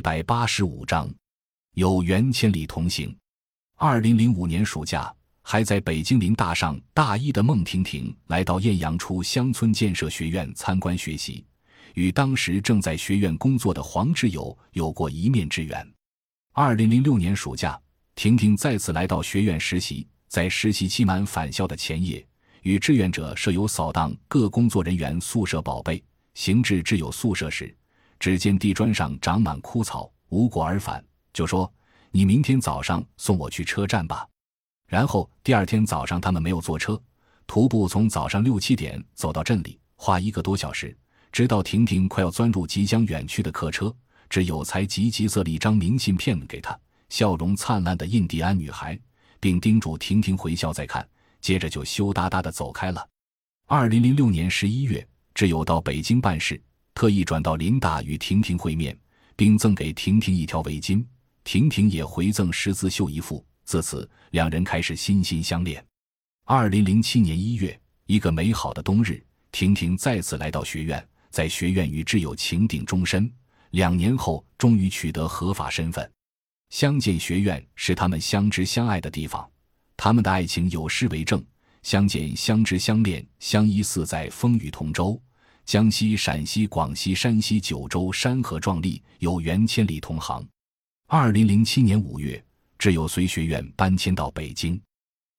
一百八十五章，有缘千里同行。二零零五年暑假，还在北京林大上大一的孟婷婷来到艳阳初乡村建设学院参观学习，与当时正在学院工作的黄志友有过一面之缘。二零零六年暑假，婷婷再次来到学院实习，在实习期满返校的前夜，与志愿者舍友扫荡各工作人员宿舍宝贝，行至挚友宿舍时。只见地砖上长满枯草，无果而返，就说：“你明天早上送我去车站吧。”然后第二天早上，他们没有坐车，徒步从早上六七点走到镇里，花一个多小时，直到婷婷快要钻入即将远去的客车，只有才急急塞了一张明信片给她，笑容灿烂的印第安女孩，并叮嘱婷婷回校再看，接着就羞答答的走开了。二零零六年十一月，只有到北京办事。特意转到林大与婷婷会面，并赠给婷婷一条围巾，婷婷也回赠十字绣一副。自此，两人开始心心相恋。二零零七年一月，一个美好的冬日，婷婷再次来到学院，在学院与挚友情定终身。两年后，终于取得合法身份。相见学院是他们相知相爱的地方，他们的爱情有诗为证：相见相知相恋，相依似在风雨同舟。江西、陕西、广西、山西九州山河壮丽，有缘千里同行。二零零七年五月，挚友随学院搬迁到北京，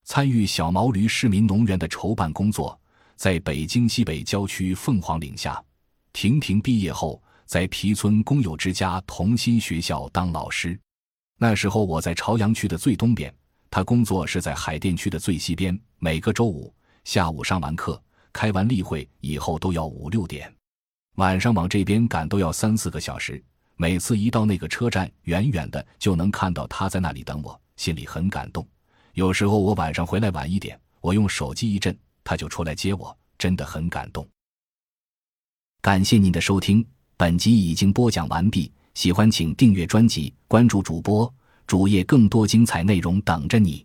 参与小毛驴市民农园的筹办工作。在北京西北郊区凤凰岭下，婷婷毕业后在皮村工友之家同心学校当老师。那时候我在朝阳区的最东边，他工作是在海淀区的最西边。每个周五下午上完课。开完例会以后都要五六点，晚上往这边赶都要三四个小时。每次一到那个车站，远远的就能看到他在那里等我，心里很感动。有时候我晚上回来晚一点，我用手机一震，他就出来接我，真的很感动。感谢您的收听，本集已经播讲完毕。喜欢请订阅专辑，关注主播主页，更多精彩内容等着你。